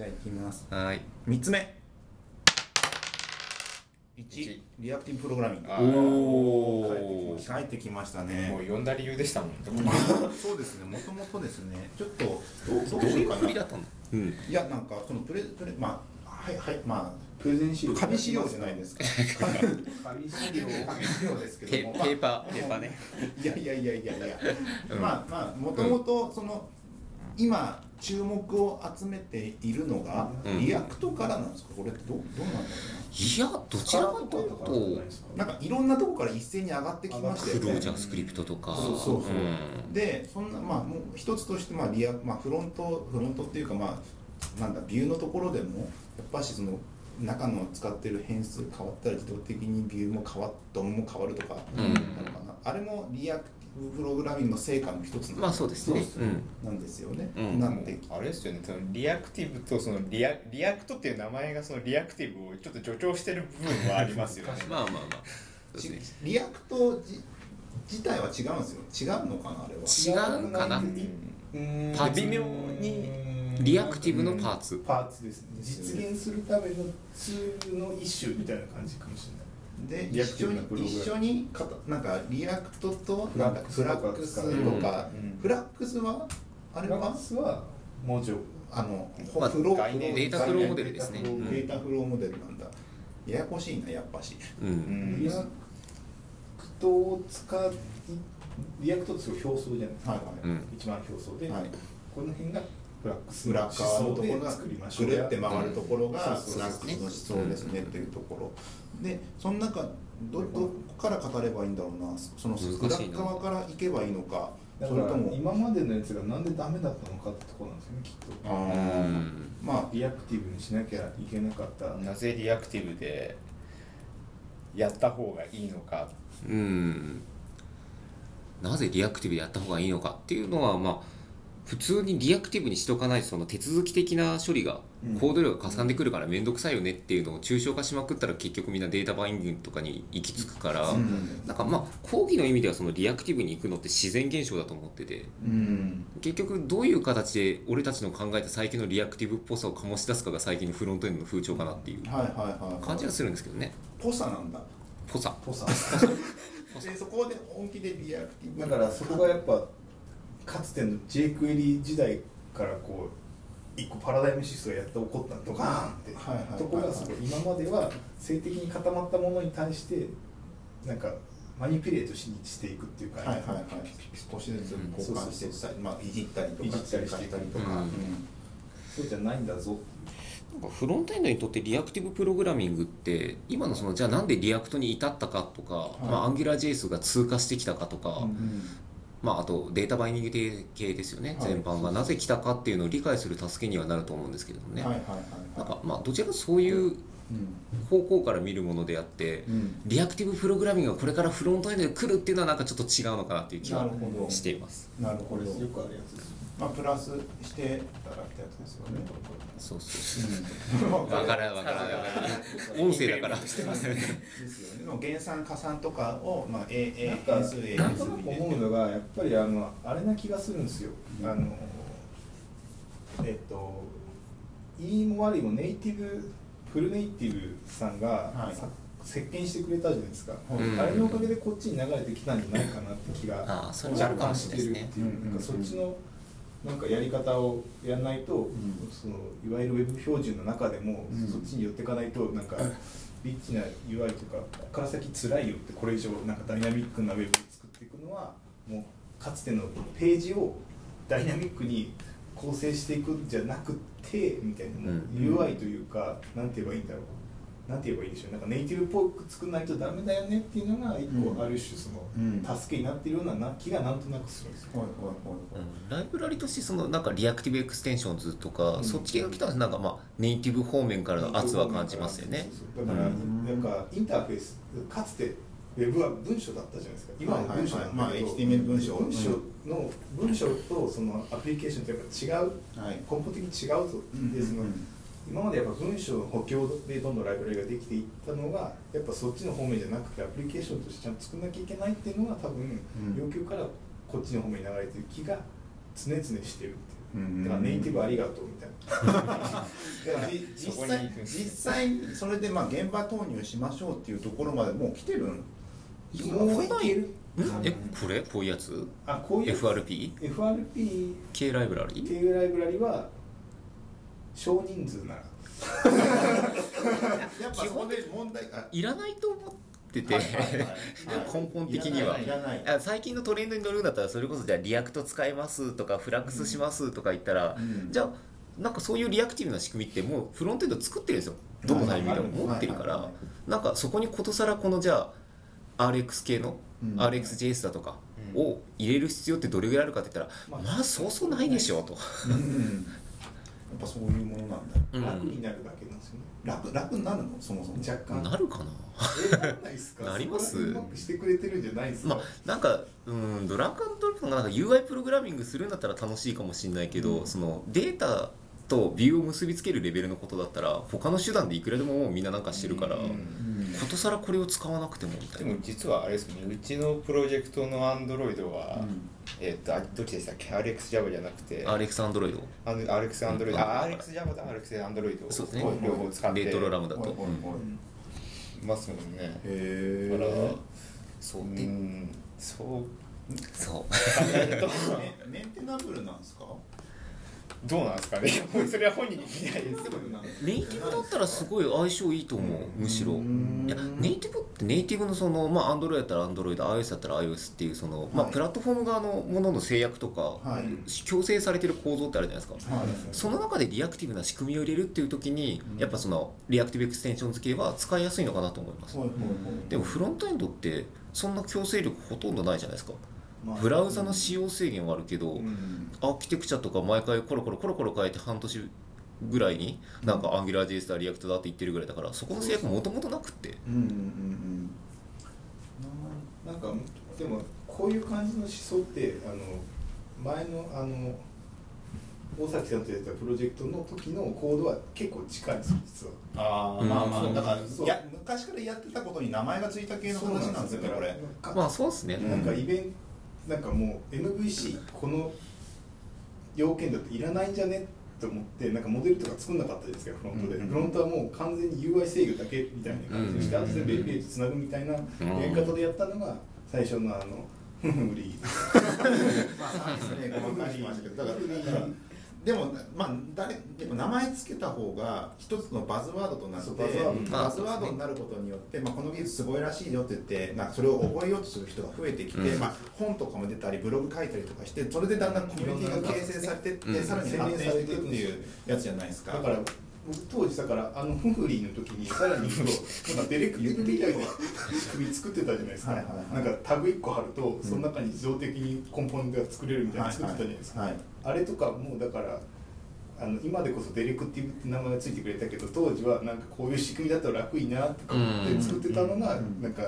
じゃあいきます。はい。3つ目。1一。リアクティブプログラミング。あおー。帰ってきました。もね。う呼んだ理由でしたもん。そうですね。もともとですね。ちょっとどうどどういうううだったの？うん。いやなんかそのプレプレまあはいはいまプレゼン資料。あ紙資料じゃないですか。紙資料。紙資料ですけペども。ペーパーペーパーね。いやいやいやいや。いや、うん。まあまあもともとその、今注目を集めているのが、うん。 React からなんですか？これってどうどうなんだろいやどちらかというと。うななんかいろんなとこから一斉に上がってきましたよねフロージャースクリプトとか。そうそうそう。うん。でそんなまあもう一つとしてまあリア、まあ、フロントフロントっていうかまあなんだビューのところでもやっぱしその中の使ってる変数変わったら自動的にビューも変わっ DOM も変わるとかうん。なのかな、あれもリアクティブプログラミングの成果の一つなんまあそうですね。そうなんですよね、うん。なんで。あれですよね。そのリアクティブとそのリア React っていう名前がそのリアクティブをちょっと助長してる部分はありますよね。まあまあまあ。 React じ自体は違うんですよ違うのかなあれは違うかなう微妙にリアクティブのパーツ。パーツですね。実現するためのツールの一種みたいな感じかもしれない。で一緒に一緒にかたなんかリアクトとフラックスなんかフラックスとか、うん。うんフラックスはあれラはマスは文字をあの、まあフローデータフローモデルですね。データフローデータフローモデルなんだ。ややこしいなやっぱし。ううんん。リアクトを使いリアクトってすごい表層じゃないですか、はいはい。うん。一番表層。で、はい。この辺がフラックス裏側のところが作りましょう。ぐるって回るところがうん。フラックスの思想ですねっていうところ。でその中どどこから語ればいいんだろうな。その裏側から行けばいいのかそれとも。今までのやつがなんでダメだったのかってところなんですよねきっと。あまあリアクティブにしなきゃいけなかった。なぜリアクティブでやった方がいいのか。うん。なぜリアクティブでやった方がいいのかっていうのはまあ普通にリアクティブにしとかないとその手続き的な処理がうん。コード量がかさんでくるから面倒くさいよねっていうのを抽象化しまくったら結局みんなデータバインディングとかに行き着くから、うん。なんかまあ講義の意味ではそのリアクティブに行くのって自然現象だと思っててうん。結局どういう形で俺たちの考えた最近のリアクティブっぽさを醸し出すかが最近のフロントエンドの風潮かなっていうはいはいはい感じがするんですけどね。ぽさなんだ。ぽさぽさでそこで本気でリアクティブ。だからそこがやっぱかつての jQuery 時代からこう一個パラダイムシフトがやって起こったドカーンって、はいはいはいはい。ところがそこ今までは静的に固まったものに対してなんか manipulate しにしていくっていうか、はいはいはい少しずつ交換していったり、まあいじったりとかいじったりしてたりとか、うん。うんそうじゃないんだぞなんかフロントエンドにとってリアクティブプログラミングって今のそのじゃあなんで React に至ったかとか、いまあ、 AngularJS が通過してきたかとか、う。んまあ、あとデータバイニング系ですよね、はい。全般。がなぜ来たかっていうのを理解する助けにはなると思うんですけどもね、はいはいはいなんはかまあどちらかそういうい方向から見るものであって、うん。うんリアクティブプログラミングがこれからフロントエンドで来るっていうのはなんかちょっと違うのかなっていう気はなるほど。しています。なるほど。これよくあるやつですまあプラスしていただいたやつですよね。そうそうう。ん。わからんわからん。わからん。音声だから。ですよね。でも減算加算とかをまあ A A なんか変数 A なんと変数なく思うのがやっぱりあのあれな気がするんですよ、うん。あのえっといいも悪いもネイティブフルネイティブさんが、はい。さ席巻してくれたじゃないですか、うん。あれのおかげでこっちに流れてきたんじゃないかなって気がああそれはあるかもしれないですね。若干してるっていううんなんかそっちのなんかやり方をやらないと、ん。そのいわゆるウェブ標準の中でも、うん。そっちに寄っていかないとなんかリッチな UI とかここから先辛いよってこれ以上なんかダイナミックなウェブを作っていくのはもうかつてのページをダイナミックに構成していくんじゃなくてみたいな、もううん。UI というかなんて言えばいいんだろうなんて言えばいいでしょうなんかネイティブっぽく作らないとダメだよねっていうのが一個うん。ある種そのうん。助けになっているようなな気がなんとなくするんですよ。はいはいうんライブラリとしてそのなんか Reactive Extensions とか、うん。そっち系が来たらなんかまあネイティブ方面からの圧は感じますよね。そうそうだから、うんなんかインターフェースかつてウェブは文章だったじゃないですか。今は文章なんだけど、はいはいはい。まあ HTML 文章。文章の文章とそのアプリケーションってやっぱ違う。はい。根本的に違うぞ、でその今までやっぱ文章の補強でどんどんライブラリができていったのがやっぱそっちの方面じゃなくてアプリケーションとしてちゃんと作らなきゃいけないっていうのが多分、うん要求からこっちの方面に流れてる気が常々してるっていう。うん。だからネイティブありがとうみたいな。だからじ実際実際それでまあ現場投入しましょうっていうところまでもう来てるんもういける。んえこれ？こういうやつ？あこういう FRP? FRP K ライブラリ？っていうライブラリは少人数ならやっぱそこで問題あいらないと思ってて、はいはいはい。根本的には。いらない。あ最近のトレンドに乗るんだったらそれこそじゃあ React 使いますとかフラックスしますとか言ったら、うん。じゃあなんかそういうリアクティブな仕組みってもうフロントエンド作ってるんですよ。どのタイミングでも持ってるから。なんかそこにことさらこのじゃあ RX 系のうん。RxJS だとかうん。を入れる必要ってどれぐらいあるかって言ったらまあまあそうそうないでしょうと、うん。やっぱそういうものなんだ。うん。楽になるだけなんですよね、楽楽になるの？そもそも。若干。なるかな？えなります？うまくしてくれてるんじゃないですか、まあなんかうんドラッグアンドドロップのなんか UI プログラミングするんだったら楽しいかもしれないけど、うん。そのデータとビューを結びつけるレベルのことだったら他の手段でいくらでもみんななんかしてるから、うんうんことさらこれを使わなくてもみたいな。でも実はあれですねうちのプロジェクトのアンドロイドは、えっとあどっちでしたっけ？RxJava じゃなくて。RX アンドロイド。RX アンドロイド。うん。あ RxJava と RX アンドロイド。をそうですね。両方使って。レトロラムだと。はいはいはい。ますもんね。へだからえそう。でうん。そう。そう。メンテナブルなんですかどうなんですかね。それは本人に聞いです。ネイティブだったらすごい相性いいと思う。むしろ。うんいやネイティブってネイティブのそのまあ Android だったら Android iOS だったら iOS っていうその、まあはいプラットフォーム側のものの制約とか、はい。強制されてる構造ってあるじゃないですか。はい。その中でリアクティブな仕組みを入れるっていう時に、やっぱその Reactive Extensions 系は使いやすいのかなと思います、でもフロントエンドってそんな強制力ほとんどないじゃないですか。まあブラウザの仕様制限はあるけど、うん。アーキテクチャとか毎回コロコロコロコロ変えて半年ぐらいになんか AngularJS だ React だって言ってるぐらいだからそこの制約もともとなくって。うんうんうんなんかでもこういう感じの思想ってあの前のあの大崎さんとやったプロジェクトの時のコードは結構近いんですよ実は。ああうんまあまあだからそう。いや昔からやってたことに名前がついた系の話なんですよねこれ。かまあそうですね、うんなん。かイベントなんかもう MVC この要件だっていらないんじゃね？と思ってなんかモデルとか作んなかったですかフロントで、うんフロントはもう完全に UI 制御だけみたいな感じにして、うんあとでベイページつなぐみたいなやり方でやったのが最初のあのフリーまあそうですね。ごまかしましたけど。だからだからでもまあ誰でも名前つけた方が一つのバズワードとなってバズワードバズワードになることによって、まあ、この技術すごいらしいよって言ってなんかそれを覚えようとする人が増えてきて、うん。まあ、本とかも出たりブログ書いたりとかしてそれでだんだんコミュニティが形成されてって、うん。さらに発展していくっていうやつじゃないですか。だから僕当時だからあのフンフリーの時に さらに言うとなんかディレクティブみたい。な仕組み作ってたじゃないですか、はいはいはい。なんかタグ1個貼るとその中に自動的にコンポーネントが作れるみたいなの作ってたじゃないですか、はい。あれとかもうだからあの今でこそディレクティブって名前がついてくれたけど当時はなんかこういう仕組みだったら楽いいなとか思って作ってたのがうん。なんか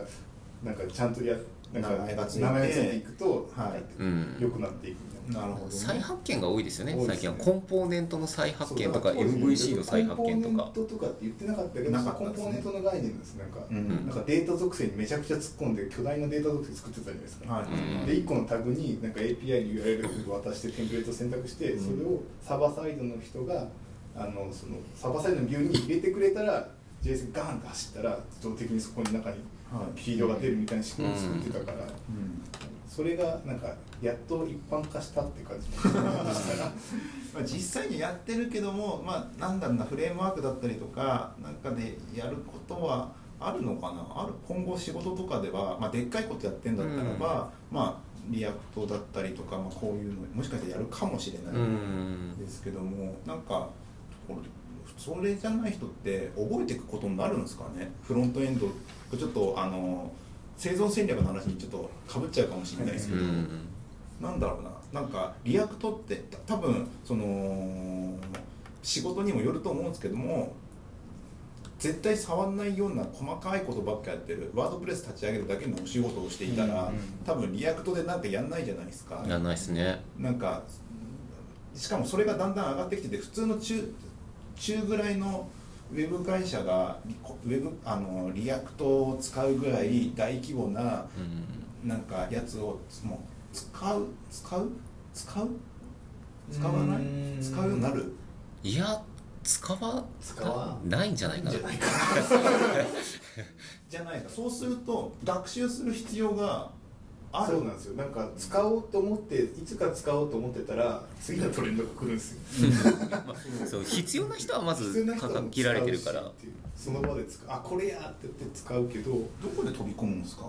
なんかちゃんとやなんか名前がついて名前がついていくとはい。うん。良くなっていくみたいな。なるほど、ね、再発見が多いですよね。最近は。コンポーネントの再発見とか MVC の再発見とか。コンポーネントとかって言ってなかったけどなかったですねコンポーネントの概念ですなんか、うん。なんかデータ属性にめちゃくちゃ突っ込んで巨大なデータ属性作ってたじゃないですか、はい。うん。で1個のタグになんか API に URL を渡してテンプレートを選択して、うんそれをサーバーサイドの人があのそのサーバーサイドのビューに入れてくれたら JS がガーンって走ったら自動的にそこの中にはい。フィードが出るみたいな仕組みを作ってたから、うん。それがなん。かやっと一般化したって感じでしたらまあ、実際にやってるけども、まあ、なんだろうなフレームワークだったりとかなんかでやることはあるのかな？ある今後仕事とかでは、まあ、でっかいことやってんだったらば、まあ React だったりとか、まあ、こういうのもしかしたらやるかもしれないうんですけどもなんかこれそれじゃない人って覚えていくことになるんですかね？フロントエンドちょっとあの生存戦略の話にちょっとかぶっちゃうかもしれないですけど、うんなんだろうな。なんかリアクトってた多分その仕事にもよると思うんですけども絶対触んないような細かいことばっかやってる WordPress 立ち上げるだけのお仕事をしていたら、うんうん多分 React でなんかやんないじゃないですか。やんないですね。なんかしかもそれがだんだん上がってきてて普通の中中ぐらいのウェブ会社がウェブあの React を使うぐらい大規模なうん。なんかやつをもう使う使う？使う？使わない？うん。使うようになる？いや使わ使わないんじゃないかな。じゃないか。じゃないか。そうすると学習する必要があるそうなんですよ。なんか使おうと思っていつか使おうと思ってたら次のトレンドが来るんですよ。そう必要な人はまず必要な人は限られてるから使う。しっていうその場で使う。あこれやって言って使うけどどこで飛び込むんですか？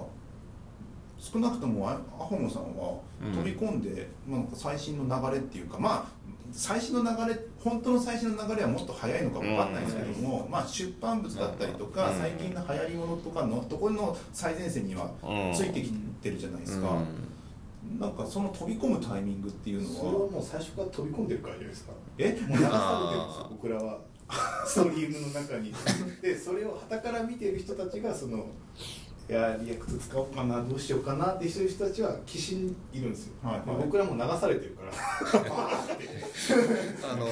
少なくともあアホモさんはうん飛び込んで、まあなんか最新の流れっていうかまあ最新の流れ本当の最新の流れはもっと早いのか分かんないですけども、まあ、出版物だったりとか、うん。最近の流行りものとかのところの最前線にはうん。ついてきてるじゃないですか、うん。なんかその飛び込むタイミングっていうそれはのはもう最初から飛び込んでるからじゃないですか？え？もう流されてるんですよ僕らは。ストリームの中に。でそれを傍から見てる人たちがそのいや React 使おうかなどうしようかなってしてる人たちは岸にいるんですよ、はいはい。まあ僕らも流されてるから。あの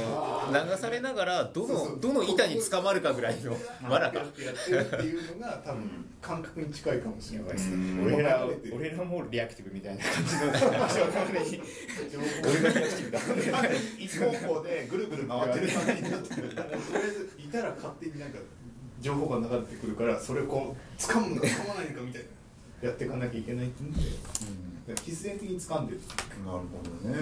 流されながらどのどの板に捕まるかぐらいのわらかやってやってるっていうのが多分感覚に近いかもしれないですね。うん。俺ら俺らもリアクティブみたいな感じの俺がリアクティブだ。一方向でぐるぐる回ってる感じになってる。とりあえずいたら勝手になんか情報が流れてくるからそれをこう掴むのか掴まないのかみたいな。やっていかなきゃいけないっていうんで必然的に掴んでる。なるほどね。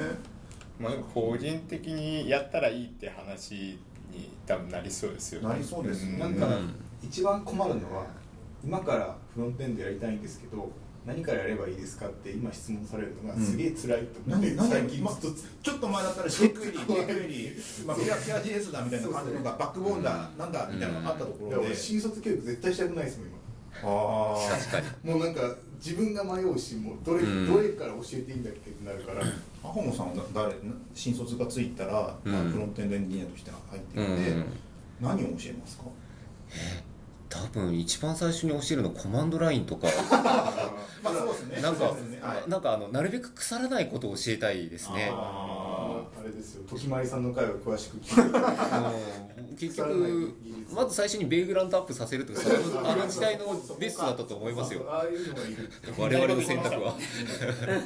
まあ個人的にやったらいいって話に多分なりそうですよなりそうですね。ん。なんかうん一番困るのは今からフロントエンドやりたいんですけど何からやればいいですかって今質問されるのがうん。すげえ辛いと思って、何何最近ちょっと前だったら jQuery、jQuery、まあ、ピアピア JS だみたいな感じのがバックボーンだ、なんだみたいなのがあったところで、俺新卒教育絶対したくないですもんあ確かに。今もうなんか自分が迷うしもうどれ,、うん。どれから教えていいんだっけってなるからあ、アホモさんは誰新卒がついたら、うん。まあ、フロントエンドエンジニアとして入ってういて、ん。何を教えますか？多分一番最初に教えるのコマンドラインとか。まあそうですね。なんかなんかあのなるべく腐らないことを教えたいですねあれですよ。時まりさんの回を詳しく聞いて。うん結局まず最初にベイグラントアップさせるとかあの時代のベストだったと思いますよ。ああいうのがいる。我々の選択は。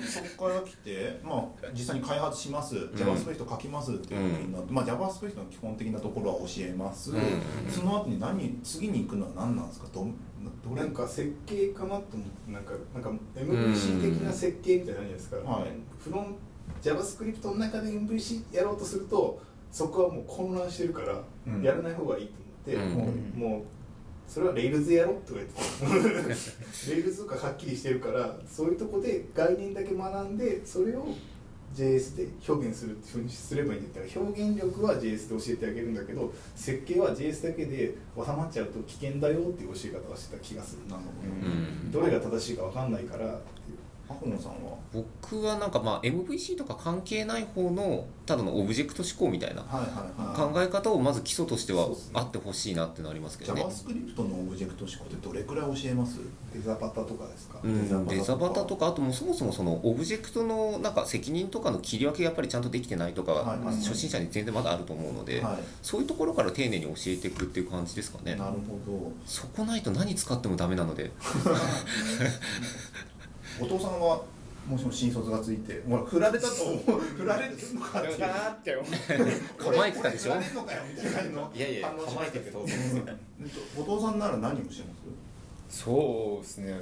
そこから来て、まあ、実際に開発します、JavaScript 書きますっていう時になって、まあ、JavaScript の基本的なところは教えます、うん。その後に何次に行くのは何なんですか？どどれ？なんか設計かなと思ってなんかなんか MVC 的な設計みたいなじゃないですか、はい。フロン JavaScript の中で MVC やろうとするとそこはもう混乱してるから、うん。やらない方がいいと思って、うん。もうもうそれはレイルズやろって言われてレイルズとかはっきりしてるからそういうとこで概念だけ学んでそれを JS で表現するっていうふうにすればいいんだったら表現力は JS で教えてあげるんだけど設計は JS だけで収まっちゃうと危険だよっていう教え方をしてた気がする。なうん。どれが正しいか分かんないからっていうホモさんは？僕はなんかまあ MVC とか関係ない方のただのオブジェクト指向みたいな考え方をまず基礎としてはあってほしいなってのありますけどね。JavaScript のオブジェクト指向ってどれくらい教えます？デザパタとかですか、うん、デザパタとか。かあともうそもそもそのオブジェクトのなんか責任とかの切り分けがやっぱりちゃんとできてないとか、初心者に全然まだあると思うので、はい。そういうところから丁寧に教えていくっていう感じですかね。なるほど。そこないと何使ってもダメなので お父さんはもしも新卒がついてほら振られたと思う。振られるのかっていうかなって思う。構えてたでしょ？これ振られんのかよみたいな感じのいやいや反応しましたけどお父さんなら何をしてます？そうですね。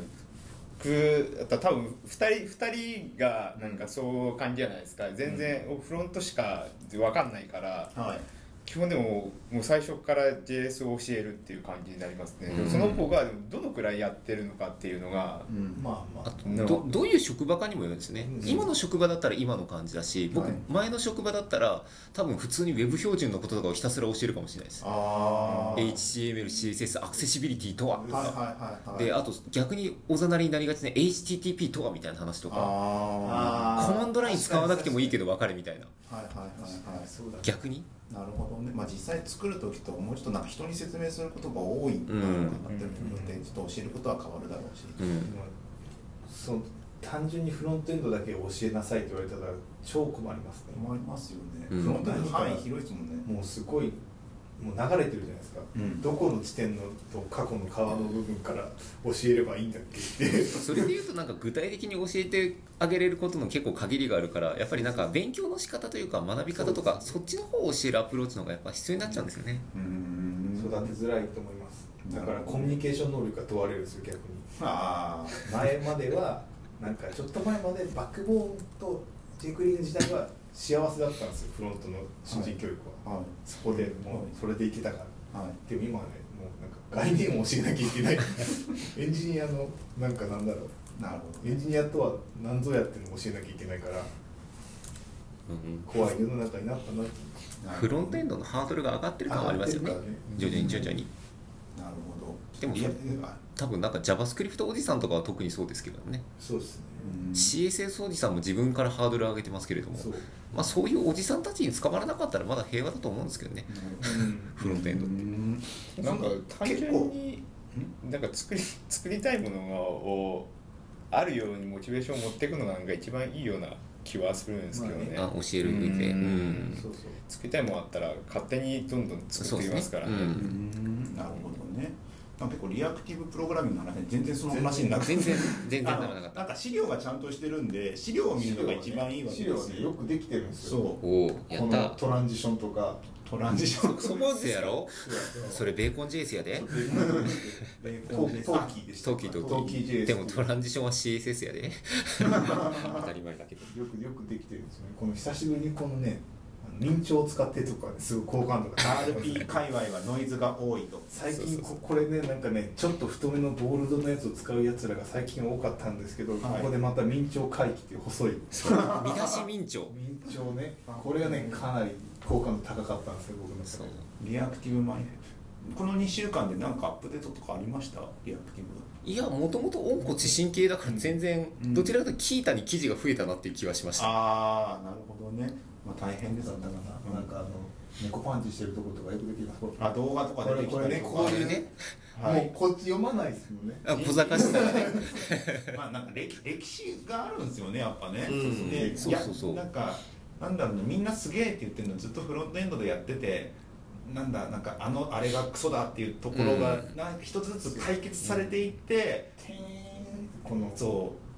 僕多分2人二人がなんかそう感じじゃないですか。全然フロントしか分かんないから。はい基本でももう最初から JS を教えるっていう感じになりますね、うん。その子がどのくらいやってるのかっていうのがうん。まあまあ。あとのどどういう職場かにもよるんですね、うん。今の職場だったら今の感じだし僕、はい。前の職場だったら多分普通に Web 標準のこととかをひたすら教えるかもしれないです。ああ HTML、CSS、アクセシビリティとは。とか、はいはいであと逆におざなりになりがちな HTTP とはみたいな話とか。あコマンドライン使わなくてもいいけど分かれみたいな。あはいはいはいはい。そうだね。逆に？なるほどね、まあ、実際作る時ともうちょっとなんか人に説明することが多いのかなってるので、ちょっと教えることは変わるだろうし、うん。でもそう単純にフロントエンドだけ教えなさいって言われたら超困りますね。困りますよね、うん。フロントエンド範囲広いですもんね、もうすごいもう流れてるじゃないですか、うん。どこの地点のと過去の川の部分から教えればいいんだっけって。それでいうとなんか具体的に教えてあげれることの結構限りがあるからやっぱりなんか勉強の仕方というか学び方とかそっちの方を教えるアプローチの方がやっぱ必要になっちゃうんですよね。うん。育てづらいと思います。だからコミュニケーション能力が問われるんですよ逆にあ。前まではなんかちょっと前までバックボーンとジェイクリーン自体は幸せだったんですよフロントの新人教育は、あはい。そこでもうそれでいけたから。はい。でも今はねもうなんか概念を教えなきゃい。けない。エンジニアのなんかなんだろう。なるほどエンジニアとは何ぞやっていうのを教えなきゃいけないからうん怖い世の中になったなって。フロントエンドのハードルが上がってる感はありますよね。ね。徐々に徐々に。なるほど。でもいやあ多分なんか JavaScript おじさんとかは特にそうですけどね。そうですね。うん CSS おじさんも自分からハードル上げてますけれどもそう、まあ、そういうおじさんたちに捕まらなかったらまだ平和だと思うんですけどね。うん。フロントエンドって。うん。なんか単純になんか作り作りたいものをあるようにモチベーションを持っていくのがなんか一番いいような気はするんですけどね,、あ教える上で。ううん。うそう。作りたいものあったら勝手にどんどん作っていきますからね。そうですね。うん。なるほどねまあ結構リアクティブプログラミングの話全然その話になくて全然全然ならなかった。なんか資料がちゃんとしてるんで資料を見るのが一番いいわけ資料はですねよくできてるんですよ。そう。おおやこのったトランジションとか。トランジション。そこせやろ？それベーコン JS やで。トートーキーでしたトーキートトーキー JS でもトランジションは CSS やで。当たり前だけど。よくよくできてるんですよね。この久しぶりにこのね明朝を使ってとかねすごい好感度が RP 界隈はノイズが多いと。最近ここれねなんかねちょっと太めのボールドのやつを使うやつらが最近多かったんですけど、はい。ここでまた明朝回帰っていう細い。見出し明朝明朝ね。これがねかなり好感度高かったんですよ僕のリアクティブマインド。この2週間で何かアップデートとかありました？リアクティブ。いやもともと温故知新系だから全然うん。どちらかというとキータに記事が増えたなっていう気はしました。ああなるほどねまあ大変ですだったか。な、なんかあの猫パンチしてるとことかよくできますこれあ動画とか出てきたりとか。これこれね。こういうね。はい。もうこっち読まないですもんね。あ小賢したらね。まあなんか歴歴史があるんですよねやっぱね、うん。でそうそうそう。なんかなんだろうねみんなすげえって言ってるのずっとフロントエンドでやっててなんだなんかあのあれがクソだっていうところが、うん。なんか一つずつ解決されていって、このそう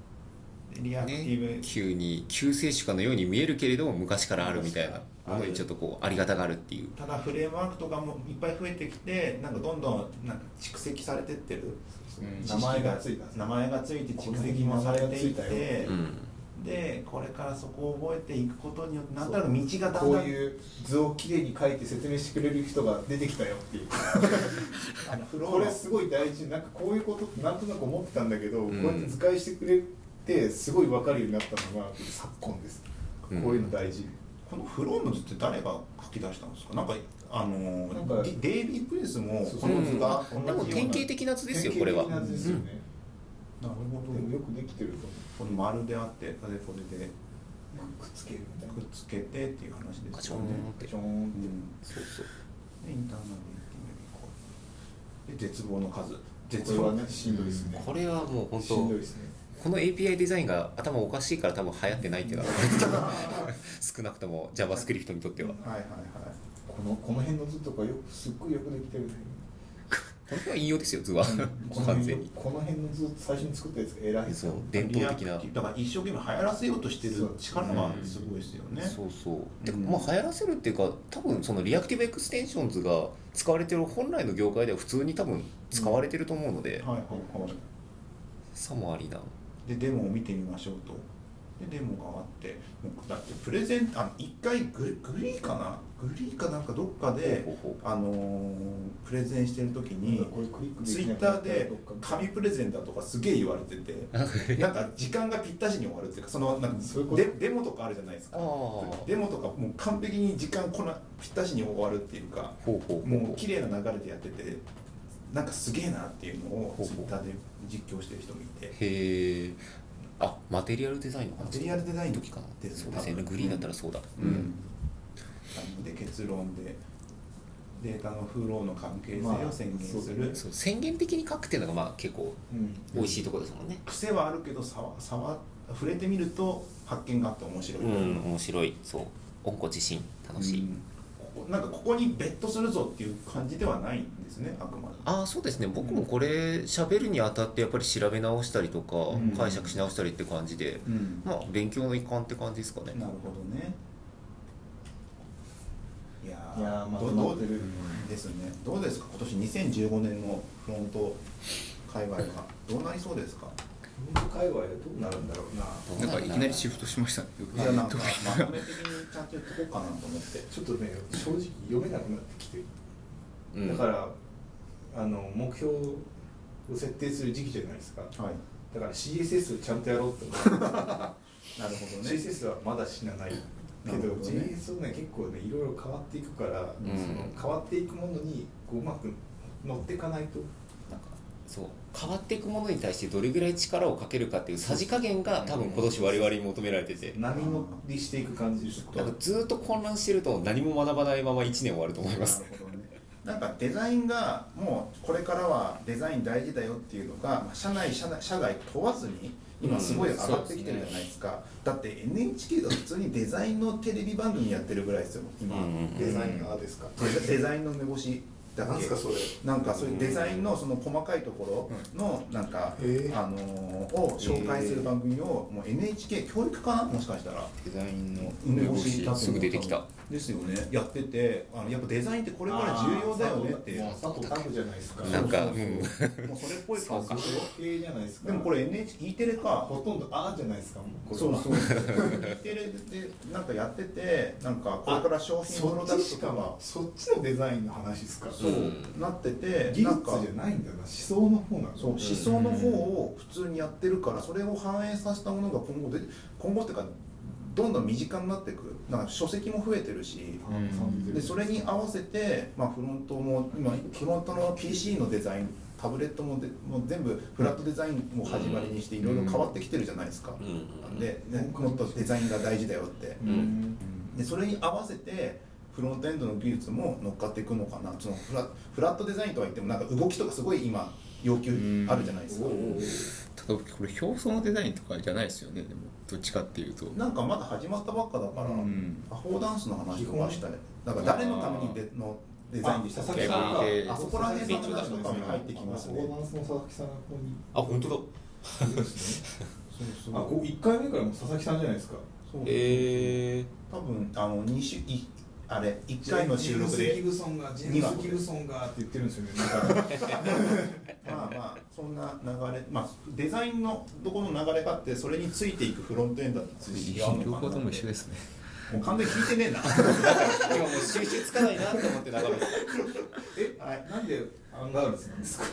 リアクティブ、ね。急に救世主かのように見えるけれども昔からあるみたいなものにちょっとこうありがたがあるっていう。ただフレームワークとかもいっぱい増えてきてなんかどんどんなんか蓄積されてってる、うん。名前がついた。名前がついて蓄積もされていて。でこれからそこを覚えていくことによってなんとなく道がだんだんこういう図をきれいに書いて説明してくれる人が出てきたよっていう。あのフローこれすごい大事。なんかこういうことってなんとなく思ってたんだけど、ん。こうやって図解してくれてすごい分かるようになったのが昨今です、うん。こういうの大事。このフローの図って誰が書き出したんですか？なんかあのなんかデデイビー・プレスもそうこの図が同じような、でも典型的な図ですよこれは。典型的な図ですよね、なるほでもよくできてるとこの丸であってこれこれでくっつけるみたいな。くっつけてっていう話ですよね。ガチョンって。ちょーんうん。そうそう。でインターナルで絶望の数こ絶望れはねしんどいですね、これはもう本しんどい当ですねこの API デザインが頭おかしいから多分流行ってないっていうのは少なくとも JavaScript にとっては。はいはいはい。このこの辺の図とかよくすっごいよくできてるね。これは引用ですよ図は。この辺完全に。この辺の図最初に作ったやつが偉いですそうよ伝統的な。だから一生懸命流行らせようとしてる力がすごいですよね。そうそう。でうん。まあ流行らせるっていうか多分その Reactive Extensions が使われてる本来の業界では普通に多分使われてると思うので、はいはいはい。さもありなでデモを見てみましょうと。でデモがあってもうだってプレゼンあの一回ググリーかな？グリーかなんかどっかでほうほうあのープレゼンしてる時にツイッターで紙プレゼンだとかすげえ言われてて なんか時間がぴったしに終わるっていうかそのなんかそういうことデデモとかあるじゃないですか。デモとかもう完璧に時間こなぴったしに終わるっていうかほうほうほう。もう綺麗な流れでやっててなんかすげえなっていうのをツイッターで実況してる人もいて。へえあマテリアルデザインの話？マテリアルデザインの時かなそうですよね。グリーンだったらそうだ。うん、なので結論でデータのフローの関係性を宣言する、そう宣言的に書くっていうのがまあ結構うん。美味しいところですもんね。癖はあるけど差は差は触れてみると発見があって面白い、うん面白い。そう。温故知新。楽しい、うんなんかここにベットするぞっていう感じではないんですねあくまでああそうですね。僕もこれ喋るにあたってやっぱり調べ直したりとか、ん。解釈し直したりって感じで、うん。まあ勉強の一環って感じですかね。なるほどね。いやいやーまとどどうですね。どうですか？今年2015年のフロント界隈は。どうなりそうですか？フロント界隈でどうなるんだろうななんかいきなりシフトしましたね。いやなんか まとめ的にちゃんと言っとこうかなと思ってちょっとね正直読めなくなってきて。る、うん。だからあの目標を設定する時期じゃないですか。はい。だから CSS をちゃんとやろうって思う なるほどね。CSS はまだ死なないけどなるほどね。JS はね結構ねいろいろ変わっていくから、ん。その変わっていくものにこううまく乗っていかないとそう。変わっていくものに対してどれぐらい力をかけるかっていうさじ加減が多分今年我々に求められてて。波乗りしていく感じですなんかずっと混乱してると何も学ばないまま1年終わると思います。なるほどね。なんかデザインがもうこれからはデザイン大事だよっていうのがまあ社内社内社外問わずに今すごい上がってきてるじゃないですか、だって NHK が普通にデザインのテレビ番組やってるぐらいですよ今、うんうんデザイナーですか、デザインの目星だっけなんすかそれ。なんかそういうデザインのその細かいところのなんか、あのーを紹介する番組をもう NHK 教育かな？もしかしたら。デザインの梅干しすぐ出てきた。ですよね。やっててあのやっぱデザインってこれから重要だよねってもう佐藤拓じゃないですか。なんかもうそれっぽい顔か系じゃないですか。でもこれ NHK テレか。ほとんどあーじゃないですか。もうそうそう。E テレでなんかやっててなんかこれから商品プロダとか。そっちのデザインの話ですかそううんなってて技なんか術じゃないんだよな思想の方なんだそう思想の方を普通にやってるからそれを反映させたものが今後で今後っていうかどんどん身近になっていくなんか書籍も増えてるしでそれに合わせて、まあ、フロントも今フロントの PC のデザインタブレットもでもう全部フラットデザインを始まりにしていろいろ変わってきてるじゃないですか、うんでねもっとデザインが大事だよって。うん。でそれに合わせてフロントエンドの技術も乗っかっていくのかな。そのフラフラットデザインとは言ってもなんか動きとかすごい今要求あるじゃないですか、ただこれ表層のデザインとかじゃないですよね。でもどっちかっていうと。なんかまだ始まったばっかだから、ん。アフォーダンスの話とかしたいだから誰のためにでのデザインでしたっけあそこら辺の話とかも入ってきますね。フォーダンスの佐々木さんがここにあ本当だ。そうそうあこう1回目からもう佐々木さんじゃないですか。そうえ多分あの二週いあれ1回の収録でジェームス・ギブソンがジェームス・ギブソンがって言ってるんですよねまあまあそんな流れまあデザインのどこの流れがあってそれについていくフロントエンドについて違うのかな両方とも一緒ですね。もう完全に聞いてねえな。ー、今もう収集つかないなって思って眺めてえはいなんでアンガールズなんですか？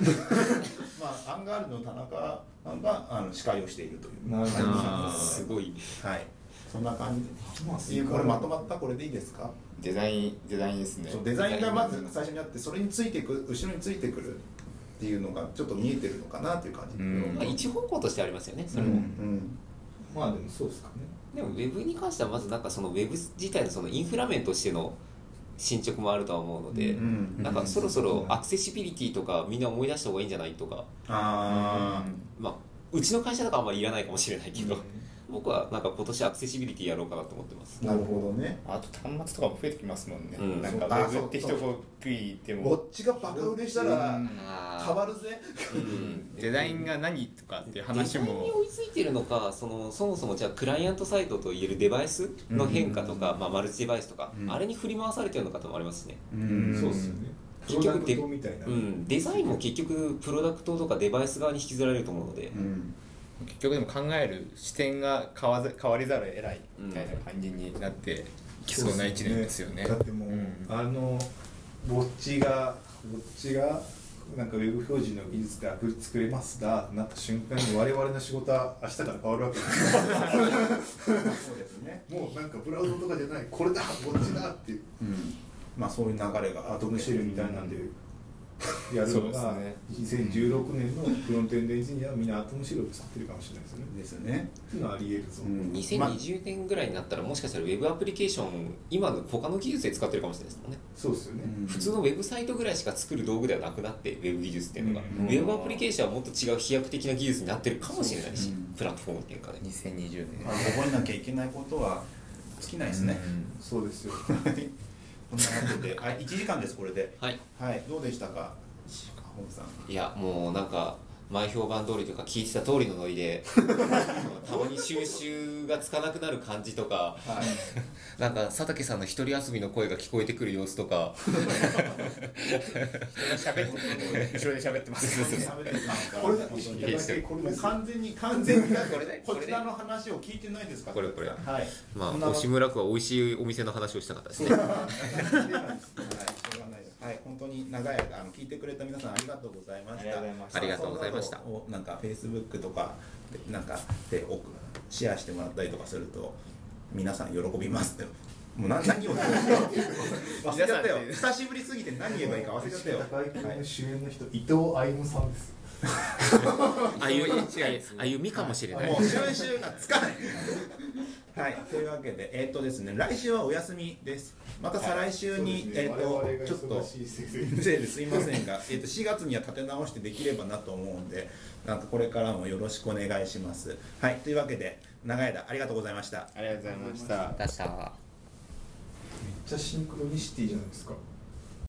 まあアンガールズの田中さんがあの司会をしているという。なるほど。すごい。はいそんな感じ。これまとまった？これでいいですか？デザインデザインですね。そうデザインがまず最初にあってそれについていく後ろについてくるっていうのがちょっと見えてるのかなっていう感じ、うん。まあ、一方向としてありますよねそうんうれも、んまあでもそうですか。ねでもウェブに関してはまずなんかそのウェブ自体のそのインフラ面としての進捗もあるとは思うので、うんなんかそろそろアクセシビリティとかみんな思い出した方がいいんじゃないとか。あまあうちの会社とかあんまりいらないかもしれないけど、僕はなんか今年アクセシビリティやろうかなと思ってます。あなるほどね。あと端末とかも増えてきますもんね、うん。なんかウそうあェブって一言言ってこもっちがバカ売れしたらうん。変わるぜ。うん。デザインが何とかっていう話デザインにも追いついてるのかそのそもそもじゃあクライアントサイトといえるデバイスの変化とか、まあ、マルチデバイスとか、うん。あれに振り回されてるのかともありますしね、うん。そうっすよね。プ結局ロダクトみたいな。うん、デザインも結局プロダクトとかデバイス側に引きずられると思うので、うん結局でも考える視点が変わざ変わりざるを得ないみたいな感じになってきそうな一年ですよね。だってもう、ん。あのウォッチがウォッチがなんかウェブ表示の技術でアプリ作れますだってなった瞬間に我々の仕事は明日から変わるわけです。よそうですね。もうなんかブラウザとかじゃないこれだウォッチだってう。ん。まあそういう流れがアドムシェルみたいなんでやるのが、そうで2016年のフロントエンドエンジニアはみんなアトムシ使ってるかもしれないですよね。ですね。っていうのはあり得るぞ、うん。2020年ぐらいになったらもしかしたらウェブアプリケーション今の他の技術で使ってるかもしれないですもんね。そうですよね、うん。普通のウェブサイトぐらいしか作る道具ではなくなってウェブ技術っていうのが、うん。ウェブアプリケーションはもっと違う飛躍的な技術になってるかもしれないし、うんプラットフォームっていうかね。2020年。まあ覚えなきゃいけないことは尽きないですね、そうですよ こんなわけで、はい、1時間です、これで。はいはい、どうでしたか、本さん。いやもうなんか前評判通りというか聞いてた通りのノリで たまに収集がつかなくなる感じとかはい、なんか佐竹さんの一人遊びの声が聞こえてくる様子とか喋って後ろで喋ってますこれ、これ完全に、完全に、これねこちらの話を聞いてないですか。これこれはい。まあ押村区は美味しいお店の話をしたかったですねはい、本当に長い間あの聞いてくれた皆さんありがとうございました。ありがとうございましたなのをなんかフェイスブックとかでなんかで奥シェアしてもらったりとかすると皆さん喜びますって。もう何何を 忘れちゃったよ。久しぶりすぎて何言えばいいか忘れちゃったよ。高井君の主演の人、伊藤歩夢さんです あゆあゆみかもしれないもう収集がつかない。はい、というわけで、えっ、とですね、来週はお休みです。また再来週に、えっ、と、ちょっと。せいですいませんが、えっと4月には立て直してできればなと思うんで、なんかこれからもよろしくお願いします。はい、というわけで、長い間ありがとうございました。ありがとうございました出しためっちゃシンクロニシティじゃないですか